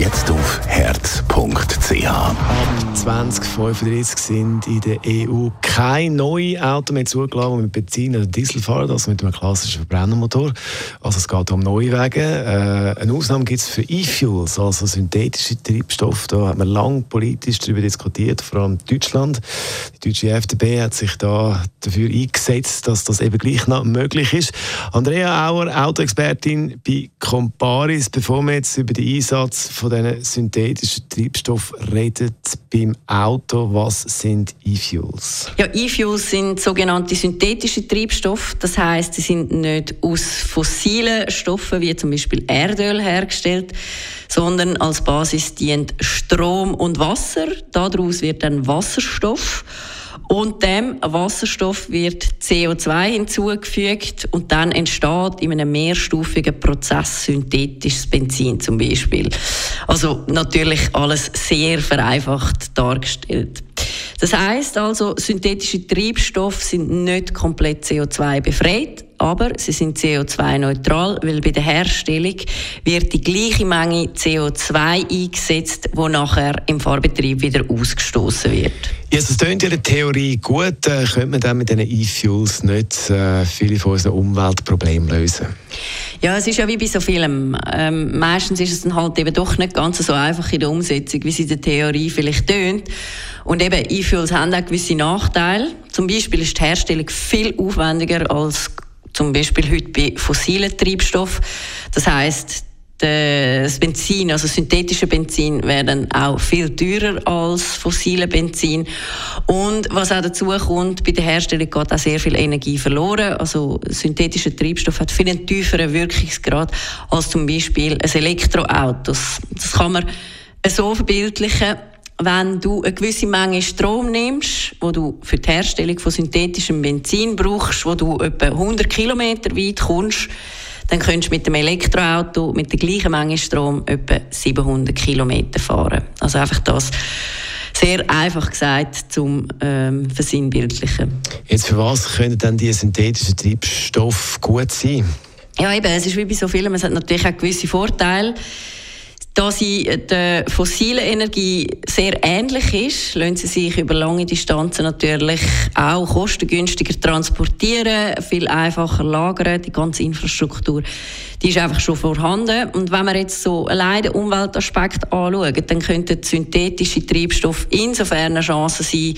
Jetzt auf herz.ch. Ab 2035 sind in der EU keine neuen Autos mehr zugelassen, mit Benzin oder Diesel fahren, also mit einem klassischen Verbrennermotor. Also es geht um neue Wege. Äh, eine Ausnahme gibt es für E-Fuels, also synthetische Treibstoffe. Da hat man lange politisch darüber diskutiert, vor allem Deutschland. Die deutsche FDP hat sich da dafür eingesetzt, dass das eben gleich noch möglich ist. Andrea Auer, Autoexpertin bei Comparis, bevor wir jetzt über den Einsatz von diesen synthetischen Treibstoffen reden beim Auto, was sind E-Fuels? Ja, E-Fuels sind sogenannte synthetische Treibstoffe. Das heißt, sie sind nicht aus fossilen Stoffen wie zum Beispiel Erdöl hergestellt, sondern als Basis dient Strom und Wasser. Daraus wird dann Wasserstoff. Und dem Wasserstoff wird CO2 hinzugefügt und dann entsteht in einem mehrstufigen Prozess synthetisches Benzin zum Beispiel. Also natürlich alles sehr vereinfacht dargestellt. Das heißt also, synthetische Treibstoffe sind nicht komplett CO2 befreit, aber sie sind CO2-neutral, weil bei der Herstellung wird die gleiche Menge CO2 eingesetzt, wo nachher im Fahrbetrieb wieder ausgestoßen wird. Ja, das klingt in der Theorie gut. Äh, könnte man dann mit diesen E-Fuels nicht äh, viele von unseren Umweltproblemen lösen? Ja, es ist ja wie bei so vielem. Ähm, meistens ist es dann halt eben doch nicht ganz so einfach in der Umsetzung, wie es in der Theorie vielleicht tönt. Und eben E-Fuels haben auch gewisse Nachteile. Zum Beispiel ist die Herstellung viel aufwendiger als zum Beispiel heute bei fossilen Treibstoffen. Das heißt, das Benzin, also synthetische Benzin, werden auch viel teurer als fossile Benzin. Und was auch dazu kommt, bei der Herstellung geht auch sehr viel Energie verloren. Also synthetischer Treibstoff hat viel einen tieferen Wirkungsgrad als zum Beispiel ein Elektroauto. Das, kann man so verbildlichen wenn du eine gewisse Menge Strom nimmst, wo du für die Herstellung von synthetischem Benzin brauchst, wo du etwa 100 Kilometer weit kommst, dann könntest du mit dem Elektroauto mit der gleichen Menge Strom etwa 700 Kilometer fahren. Also einfach das sehr einfach gesagt zum ähm, Versinnbildlichen. Jetzt für was können dann die synthetischen Treibstoffe gut sein? Ja, eben, es ist wie bei so vielen, es hat natürlich auch gewisse Vorteile. Da sie der fossilen Energie sehr ähnlich ist, lassen sie sich über lange Distanzen natürlich auch kostengünstiger transportieren, viel einfacher lagern. Die ganze Infrastruktur, die ist einfach schon vorhanden. Und wenn man jetzt so allein den Umweltaspekt anschaut, dann könnten synthetische Treibstoffe insofern eine Chance sein,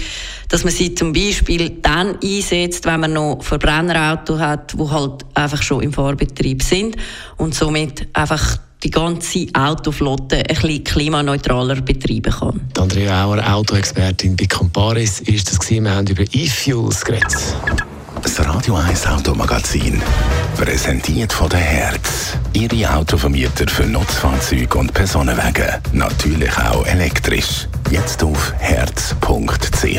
dass man sie zum Beispiel dann einsetzt, wenn man noch Verbrennerautos hat, die halt einfach schon im Fahrbetrieb sind und somit einfach die ganze Autoflotte ein bisschen klimaneutraler betreiben kann. Die Andrea Auer, Autoexpertin bei Comparis, ist das gewesen. Wir haben über E-Fuels geredet. Das Radio 1 Automagazin, präsentiert von der Herz. Ihre Autovermieter für Nutzfahrzeuge und Personenwagen. Natürlich auch elektrisch. Jetzt auf herz.ch.